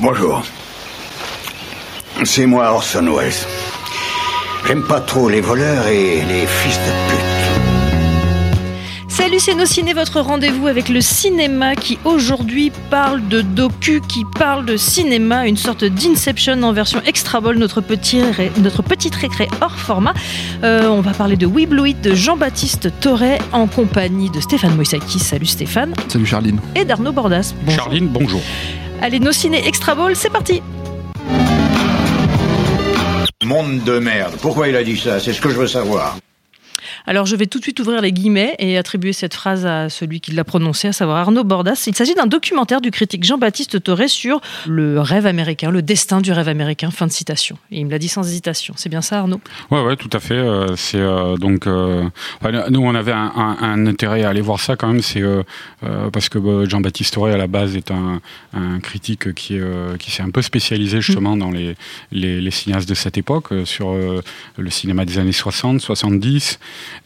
Bonjour. C'est moi Orson Welles. J'aime pas trop les voleurs et les fils de pute. Salut, c'est Nos Ciné, votre rendez-vous avec le cinéma qui aujourd'hui parle de docu, qui parle de cinéma, une sorte d'Inception en version extra ball, notre, petit ré- notre petite récré hors format. Euh, on va parler de We Blue It de Jean-Baptiste Torret en compagnie de Stéphane Moïsakis. Salut Stéphane. Salut Charline. Et d'Arnaud Bordas. Bonjour. Charline, bonjour. Allez, Nos Ciné extra ball, c'est parti. Monde de merde. Pourquoi il a dit ça? C'est ce que je veux savoir. Alors je vais tout de suite ouvrir les guillemets et attribuer cette phrase à celui qui l'a prononcée, à savoir Arnaud Bordas. Il s'agit d'un documentaire du critique Jean-Baptiste Torret sur le rêve américain, le destin du rêve américain. Fin de citation. Et il me l'a dit sans hésitation. C'est bien ça, Arnaud? Ouais, ouais, tout à fait. euh, c'est euh, donc euh, nous, on avait un, un- un intérêt à aller voir ça quand même. C'est euh, parce que euh, Jean-Baptiste Toré à la base est un, un critique qui qui s'est un peu spécialisé justement dans les, les les cinéastes de cette époque sur le cinéma des années 60, 70.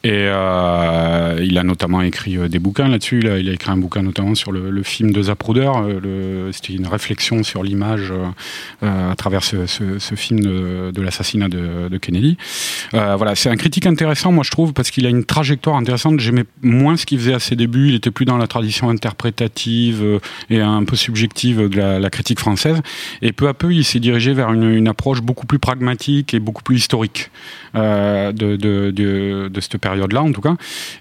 Et euh, il a notamment écrit euh, des bouquins là-dessus. Il a, écrit un bouquin notamment sur le, film de Zapruder. euh, C'était une réflexion sur l'image à travers ce, film de, l'assassinat de, Kennedy. Voilà, c'est un critique intéressant, moi je trouve, parce qu'il a une trajectoire intéressante. J'aimais moins ce qu'il faisait à ses débuts. Il était plus dans la tradition interprétative et un peu subjective de la, critique française. Et peu à peu, il s'est dirigé vers une, approche beaucoup plus pragmatique et beaucoup plus historique de, de, de, de cette période-là, en tout cas.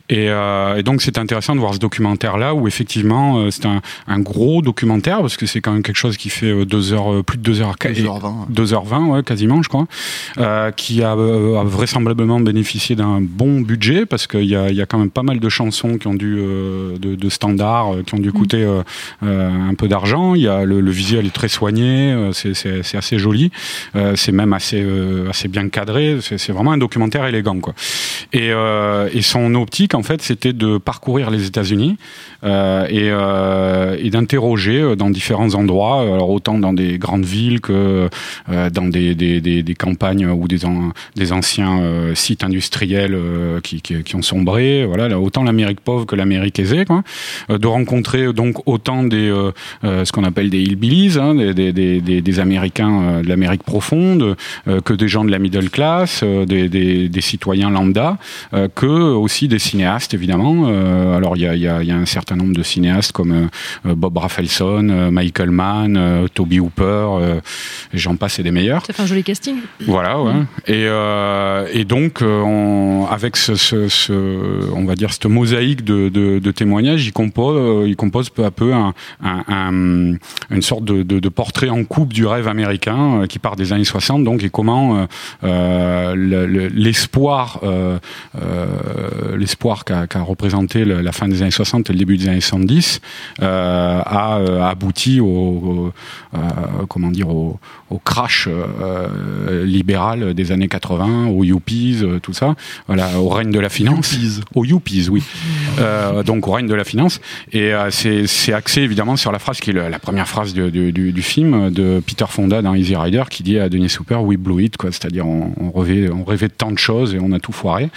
Et, euh, et donc, c'est intéressant de voir ce documentaire-là où effectivement, euh, c'est un, un gros documentaire parce que c'est quand même quelque chose qui fait euh, deux heures, plus de deux heures, 2h20. 2h20, ouais, quasiment, je crois, euh, qui a, euh, a vraisemblablement bénéficié d'un bon budget parce qu'il y a, il y a quand même pas mal de chansons qui ont dû, euh, de, de standards, qui ont dû coûter euh, euh, un peu d'argent. Il y a le, le visuel est très soigné, c'est, c'est, c'est assez joli, euh, c'est même assez, euh, assez bien cadré. C'est, c'est vraiment un documentaire élégant, quoi. Et, euh, et son optique, en fait, c'était de parcourir les États-Unis euh, et, euh, et d'interroger euh, dans différents endroits, euh, autant dans des grandes villes que euh, dans des, campagnes ou des, an- des anciens euh, sites industriels euh, qui, ont sombré. Voilà, là, autant l'Amérique pauvre que l'Amérique aisée, quoi. Euh, de rencontrer euh, donc autant des euh, euh, ce qu'on appelle des hillbillies, hein, des, Américains euh, de l'Amérique profonde, euh, que des gens de la middle class, euh, des citoyens lambda, euh, que aussi des cinéastes évidemment. Euh, alors il y a, il y, a, il y a un certain nombre de cinéastes comme euh, Bob Rafelson, Michael Mann, Toby Hooper, et j'en passe et des meilleurs. Ça fait un joli casting. Voilà, ouais. Et, et donc, on, avec ce, ce, ce, on va dire cette mosaïque de, de, de témoignages, il compose, il compose peu à peu un, un, un- une sorte de, portrait en coupe du rêve américain qui part des années 60, donc et comment le- le- l'espoir, euh, l'espoir qu'a qu'a représenté la fin des années 60 et le début des années 70 euh, a euh, abouti au, au- euh, comment dire au, au crash euh, libéral des années 80, aux yuppies, euh, tout ça, voilà, au règne de la finance, Yuppies. aux yuppies, oui, Euh, donc au règne de la finance, et euh, c'est c'est axé évidemment sur la phrase qui est la première phrase de- de- du, du film de Peter Fonda dans Easy Rider qui dit à Denis Super We blew it, quoi, c'est-à-dire on, on rêvait, on rêvait de tant de choses et on a tout foiré.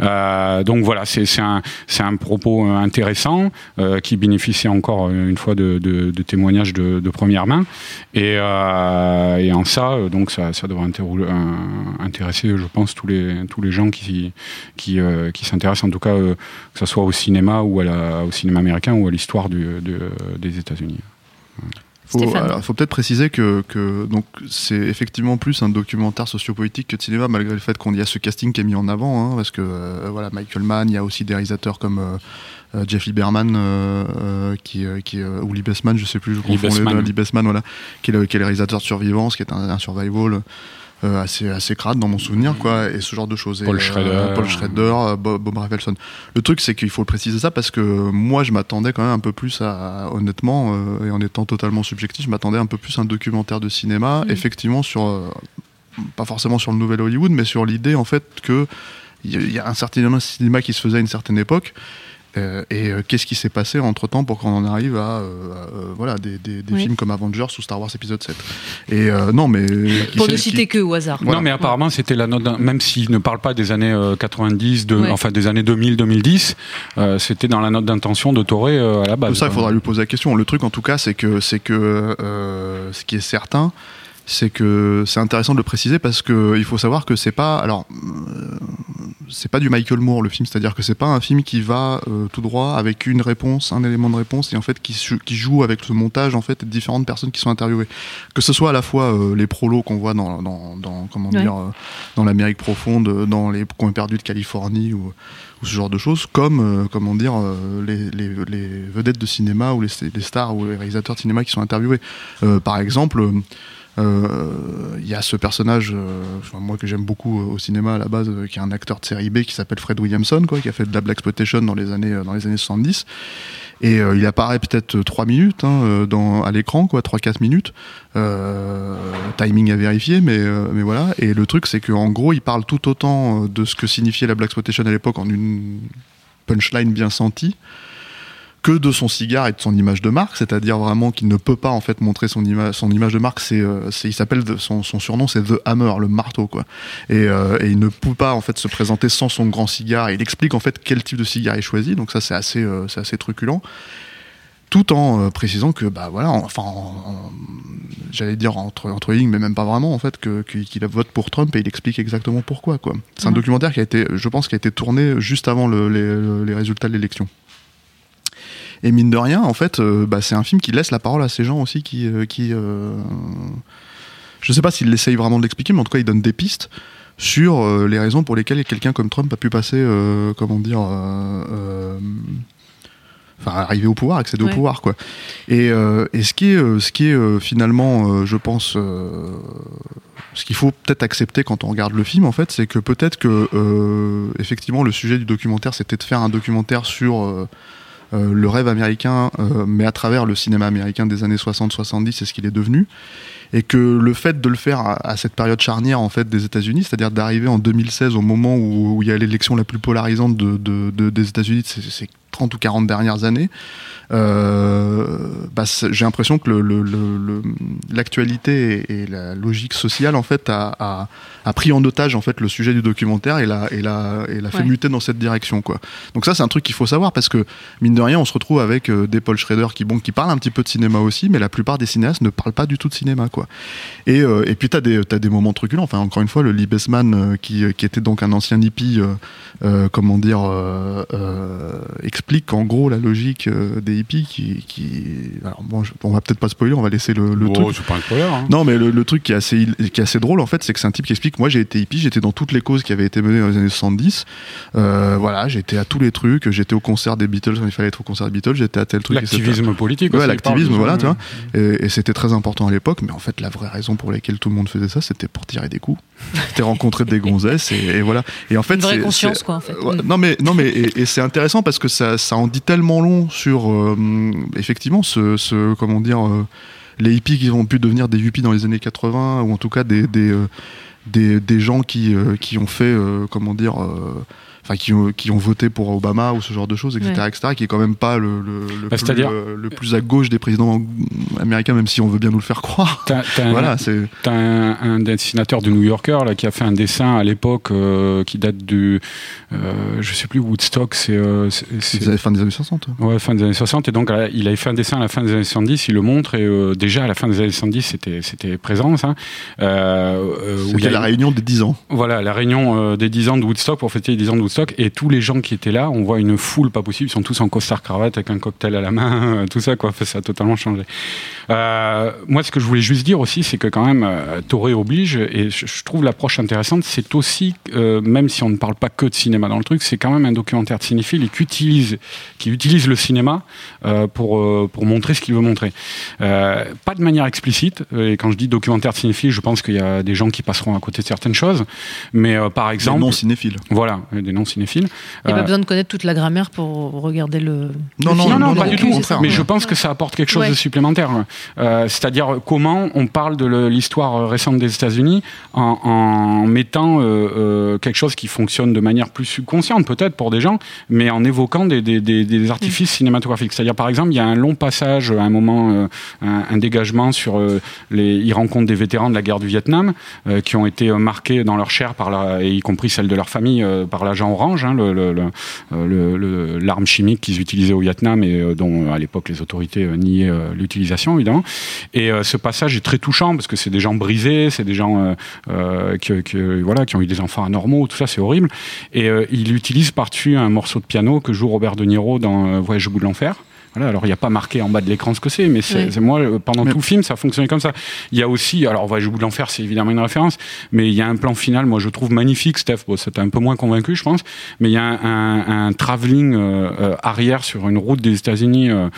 Euh, donc voilà, c'est c'est un, c'est un propos euh, intéressant euh, qui bénéficie encore euh, une fois de, de, de témoignages de, de première main. Et, euh, et en ça, euh, donc ça, ça devrait euh, intéresser, je pense, tous les, tous les gens qui, qui, euh, s'intéressent, en tout cas, euh, que ce soit au cinéma ou au cinéma américain ou à l'histoire des États-Unis. Faut, alors, faut peut-être préciser que, que donc c'est effectivement plus un documentaire sociopolitique que de cinéma, malgré le fait qu'on y a ce casting qui est mis en avant, hein, parce que euh, voilà Michael Mann, il y a aussi des réalisateurs comme euh, euh, Jeff Lieberman, euh, euh, qui, euh, qui euh, ou Lee Bessman, je sais plus, je confonds les Bessman. deux, Lee Bessman, voilà, qui est, le, qui est le réalisateur de Survivance, qui est un, un survival. Euh, assez assez crade dans mon souvenir quoi et ce genre de choses. Paul et, Schrader. Paul Schrader, euh, Bob, Bob Rafelson. Le truc c'est qu'il faut le préciser ça parce que moi je m'attendais quand même un peu plus à honnêtement euh, et en étant totalement subjectif, je m'attendais un peu plus à un documentaire de cinéma, Mm. effectivement sur euh, pas forcément sur le nouvel Hollywood, mais sur l'idée en fait que il y a- il y a un certain cinéma qui se faisait à une certaine époque. Euh, et euh, qu'est-ce qui s'est passé entre temps pour qu'on en arrive à, euh, à, euh, voilà des, des- des Oui. films comme Avengers ou Star Wars épisode 7 et euh, non mais qui Pour ne qui- citer que au hasard. Voilà. Non, mais apparemment, c'était la note, même s'il ne parle pas des années euh, 90, de, Ouais. enfin des années 2000-2010, euh, c'était dans la note d'intention de Toré euh, à la base. ça il faudra lui poser la question le truc en tout cas c'est que c'est que euh, ce qui est certain c'est que c'est intéressant de le préciser parce que il faut savoir que c'est pas alors euh, c'est pas du Michael Moore le film c'est-à-dire que c'est pas un film qui va euh, tout droit avec une réponse un élément de réponse et en fait qui, joue avec ce montage en fait différentes personnes qui sont interviewées que ce soit à la fois euh, les prolos qu'on voit dans, dans, dans comment Ouais. dire euh, dans l'Amérique profonde euh, dans les coins perdus de Californie ou ou ce genre de choses, comme euh, comment dire euh, les, les, les vedettes de cinéma ou les, les stars ou les réalisateurs de cinéma qui sont interviewés. Euh, par exemple, il y a ce personnage, euh, moi que j'aime beaucoup euh, au cinéma à la base, euh, qui est un acteur de série B qui s'appelle Fred Williamson, quoi, qui a fait de la black exploitation dans les années euh, dans les années 70. Et euh, il apparaît peut-être 3 minutes hein, euh, à l'écran, quoi, 3-4 minutes. Euh, timing à vérifier, mais, euh, mais voilà. Et le truc, c'est qu'en gros, il parle tout autant euh, de ce que signifiait la Black Exploitation à l'époque en une punchline bien sentie que de son cigare et de son image de marque, c'est-à-dire vraiment qu'il ne peut pas en fait montrer son image, son image de marque. C'est, euh, il s'appelle son, son surnom, c'est The Hammer, le marteau quoi. Et, euh, et il ne peut pas en fait se présenter sans son grand cigare. Et il explique en fait quel type de cigare il choisit. Donc ça c'est assez, euh, c'est assez truculent tout en euh, précisant que bah voilà en- enfin en- en- j'allais dire entre entre lignes mais même pas vraiment en fait que qu'il vote pour Trump et il explique exactement pourquoi quoi c'est un documentaire qui a été je pense qui a été tourné juste avant le- les, les résultats de l'élection et mine de rien en fait euh, bah, c'est un film qui laisse la parole à ces gens aussi qui euh, qui euh, je sais pas s'il essaye vraiment de l'expliquer mais en tout cas il donne des pistes sur euh, les raisons pour lesquelles quelqu'un comme Trump a pu passer comment dire enfin arriver au pouvoir, accéder Ouais. au pouvoir quoi. Et, euh, et ce qui est, ce qui est finalement, euh, je pense, euh, ce qu'il faut peut-être accepter quand on regarde le film en fait, c'est que peut-être que effectivement le sujet du documentaire c'était de faire un documentaire sur euh, le rêve américain, euh, mais à travers le cinéma américain des années 60-70 et ce qu'il est devenu. Et que le fait de le faire à, cette période charnière en fait des États-Unis, c'est-à-dire d'arriver en 2016 au moment où, il y a l'élection la plus polarisante de, de- de- des États-Unis de ces, ces 30 ou 40 dernières années, euh, bah, j'ai l'impression que le- le- le- le- l'actualité et, et la logique sociale en fait a, a- a pris en otage en fait le sujet du documentaire et l'a et l'a et l'a fait Ouais. muter dans cette direction quoi. Donc ça c'est un truc qu'il faut savoir parce que mine de rien on se retrouve avec euh, des Paul Schrader qui bon qui parlent un petit peu de cinéma aussi mais la plupart des cinéastes ne parlent pas du tout de cinéma quoi. Et, euh, et puis t'as des t'as des moments truculents. Enfin encore une fois le Lee Bessman euh, qui qui était donc un ancien hippie comment dire explique en gros la logique des hippies qui qui alors bon je- on va peut-être pas spoiler on va laisser le, le Bon, truc c'est pas un spoiler. hein. non, mais le, le truc qui est, assez, qui est assez drôle, en fait, c'est que c'est un type qui explique Moi, j'ai été hippie, j'étais dans toutes les causes qui avaient été menées dans les années 70. Euh, voilà, j'étais à tous les trucs, j'étais au concert des Beatles quand il fallait être au concert des Beatles, j'étais à tel truc. L'activisme politique Ouais, aussi, l'activisme, voilà, de tu vois. Et, et c'était très important à l'époque, mais en fait, la vraie raison pour laquelle tout le monde faisait ça, c'était pour tirer des coups. C'était rencontrer des gonzesses, et, et voilà. Et en fait, Une vraie conscience, quoi, en fait. Ouais, Mm. Non, mais, non, mais et, et c'est intéressant parce que ça, ça en dit tellement long sur, euh, effectivement, ce, comment dire, euh, les hippies qui ont pu devenir des hippies dans les années 80, ou en tout cas des, euh, gens qui, euh, qui ont fait, comment dire, enfin qui ont, qui ont voté pour Obama ou ce genre de choses, etc., Ouais. etc., qui est quand même pas le, le, le Bah, plus, euh, le plus à gauche des présidents américains, même si on veut bien nous le faire croire. T'as, t'as un- Voilà, c'est t'as un, un dessinateur du New Yorker là, qui a fait un dessin à l'époque euh, qui date du, euh, je sais plus, Woodstock, c'est, euh, c'est- c'est- c'est la fin des années 60. Ouais, fin des années 60. Et donc, là, il avait fait un dessin à la fin des années 70, il le montre, et euh, déjà à la fin des années 70, c'était, c'était présent, ça. Euh, euh, où il y C'était a la réunion des 10 ans. Voilà, la réunion euh, des 10 ans de Woodstock, pour fêter les 10 ans de Woodstock, Et tous les gens qui étaient là, on voit une foule pas possible, ils sont tous en costard cravate avec un cocktail à la main, tout ça quoi, ça a totalement changé. Euh, moi, ce que je voulais juste dire aussi, c'est que quand même, euh, Toré oblige, et je, trouve l'approche intéressante, c'est aussi, euh, même si on ne parle pas que de cinéma dans le truc, c'est quand même un documentaire de cinéphile et qui utilise, qui utilise le cinéma euh, pour, euh, pour montrer ce qu'il veut montrer. Euh, pas de manière explicite, et quand je dis documentaire de cinéphile, je pense qu'il y a des gens qui passeront à côté de certaines choses, mais euh, par exemple... Des non cinéphiles. Voilà, des non cinéphiles. Il n'y a Euh, pas besoin de connaître toute la grammaire pour regarder le. Non, le non, film. non, non, pas non, du tout. contraire. Mais je pense que ça apporte quelque chose Ouais. de supplémentaire. Euh, C'est-à-dire comment on parle de l'histoire euh, récente des États-Unis en, en mettant euh, euh, quelque chose qui fonctionne de manière plus subconsciente, peut-être pour des gens, mais en évoquant des, des, des, des artifices cinématographiques. C'est-à-dire, par exemple, il y a un long passage, à un moment, euh, un, un dégagement sur euh, les. Il rencontre des vétérans de la guerre du Vietnam euh, qui ont été euh, marqués dans leur chair par la, et y compris celle de leur famille euh, par l'agent hein, euh, l'arme chimique qu'ils utilisaient au Vietnam et euh, dont euh, à l'époque les autorités niaient l'utilisation évidemment. Et ce passage est très touchant parce que c'est des gens brisés, c'est des gens voilà, qui ont eu des enfants anormaux, tout ça c'est horrible. Et il utilise par-dessus un morceau de piano que joue Robert De Niro dans Voyage au bout de l'enfer. Voilà, alors il n'y a pas marqué en bas de l'écran ce que c'est, mais c'est Oui. c'est moi, pendant Mais- tout le film, ça fonctionnait comme ça. Il y a aussi, alors au bout de l'enfer, c'est évidemment une référence, mais il y a un plan final, moi je trouve magnifique, Steph, bon, ça t'a un peu moins convaincu, je pense, mais il y a un, un, un travelling euh, euh, arrière sur une route des États-Unis euh,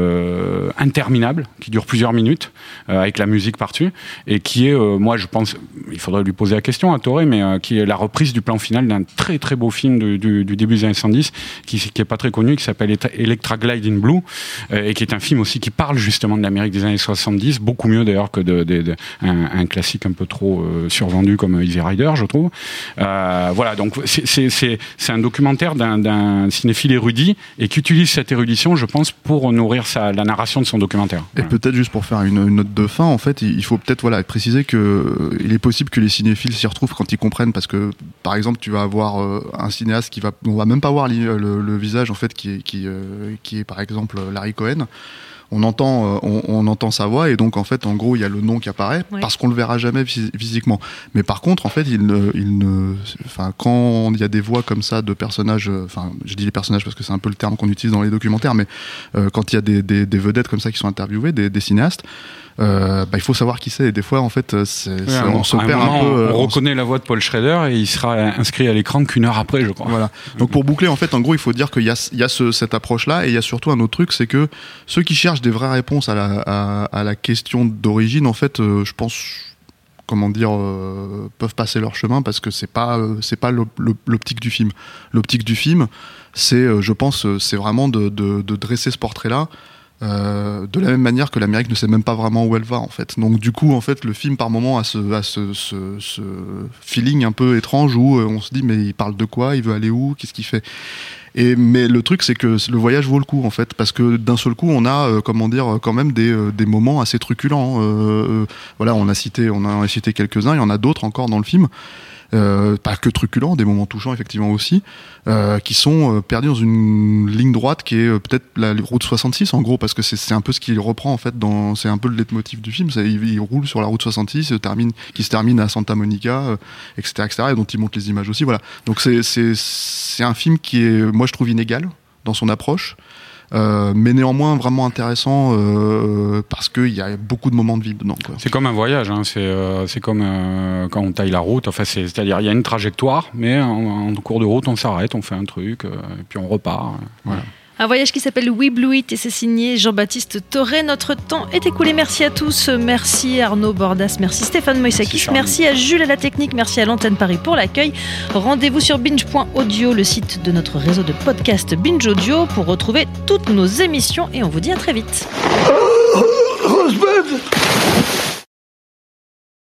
euh, interminable, qui dure plusieurs minutes, euh, avec la musique par-dessus, et qui est, euh, moi je pense, il faudrait lui poser la question à Toré, mais euh, qui est la reprise du plan final d'un très très beau film du, du, du début des années 110, qui, qui est pas très connu, qui s'appelle Electra- Electra Glide in Blue, euh, et qui est un film aussi qui parle justement de l'Amérique des années 70, beaucoup mieux d'ailleurs que de, de- de- un, un classique un peu trop euh, survendu comme Easy Rider, je trouve. Euh, voilà, donc c'est- un documentaire d'un- cinéphile érudit et qui utilise cette érudition, je pense, pour nourrir sa, la narration de son documentaire. Et Voilà. peut-être juste pour faire une, une note de fin, en fait, il faut peut-être voilà préciser que euh, il est possible que les cinéphiles s'y retrouvent quand ils comprennent, parce que par exemple, tu vas avoir un cinéaste qui va, on va même pas voir le, le visage en fait, qui est qui, euh, qui est par exemple Larry Cohen. On entend, euh, on, on entend sa voix et donc en fait, en gros, il y a le nom qui apparaît parce qu'on le verra jamais phys- physiquement. Mais par contre, en fait, il ne, il ne, enfin, quand il y a des voix comme ça de personnages, euh, enfin, je dis les personnages parce que c'est un peu le terme qu'on utilise dans les documentaires, mais euh, quand il y a des, des, des vedettes comme ça qui sont interviewées, des, des cinéastes, euh, bah, il faut savoir qui c'est. Et des fois, en fait, euh, Ouais, on se un perd un peu. euh, On reconnaît la voix de Paul Schrader et il sera inscrit à l'écran qu'une heure après, je crois. Voilà. Donc pour boucler, en fait, en gros, il faut dire qu'il y a, il y a ce- cette approche-là, et il y a surtout un autre truc, c'est que ceux qui cherchent des vraies réponses à la, à, à la question d'origine, en fait, je pense, comment dire, euh, peuvent passer leur chemin parce que c'est pas, euh, c'est pas l'op- l'op- l'optique du film. L'optique du film, c'est, euh, je pense, c'est vraiment de, de, de dresser ce portrait-là. Euh, de la même manière que l'Amérique ne sait même pas vraiment où elle va en fait. Donc du coup en fait le film par moment a ce, a ce, ce, ce feeling un peu étrange où euh, on se dit mais il parle de quoi, il veut aller où, qu'est-ce qu'il fait? Et mais le truc c'est que le voyage vaut le coup en fait parce que d'un seul coup on a euh, comment dire quand même des, euh, des moments assez truculents. Euh, voilà on a cité on a cité quelques uns, il y en a d'autres encore dans le film. Euh, pas que truculents, des moments touchants effectivement aussi, euh, qui sont euh, perdus dans une ligne droite qui est euh, peut-être la route 66 en gros, parce que c'est un peu ce qu'il reprend en fait, c'est un peu le leitmotiv du film, il, il roule sur la route 66, se termine, qui se termine à Santa Monica, euh, etc., etc., et dont il montre les images aussi, voilà. Donc c'est un film qui est, moi je trouve inégal dans son approche. Euh, mais néanmoins vraiment intéressant euh, parce qu'il y a beaucoup de moments de vie dedans. C'est comme un voyage, hein. c'est euh, comme euh, quand on taille la route. Enfin, c'est- c'est-à-dire il y a une trajectoire, mais en, cours de route, on s'arrête, on fait un truc, euh, et puis on repart. euh, Voilà. Un voyage qui s'appelle We Blue It et c'est signé Jean-Baptiste Toré. Notre temps est écoulé. Merci à tous. Merci Arnaud Bordas. Merci Stéphane Moïsakis. Merci. Merci à Jules à la technique. Merci à l'antenne Paris pour l'accueil. Rendez-vous sur binge.audio, le site de notre réseau de podcast Binge Audio pour retrouver toutes nos émissions et on vous dit à très vite. Rosebud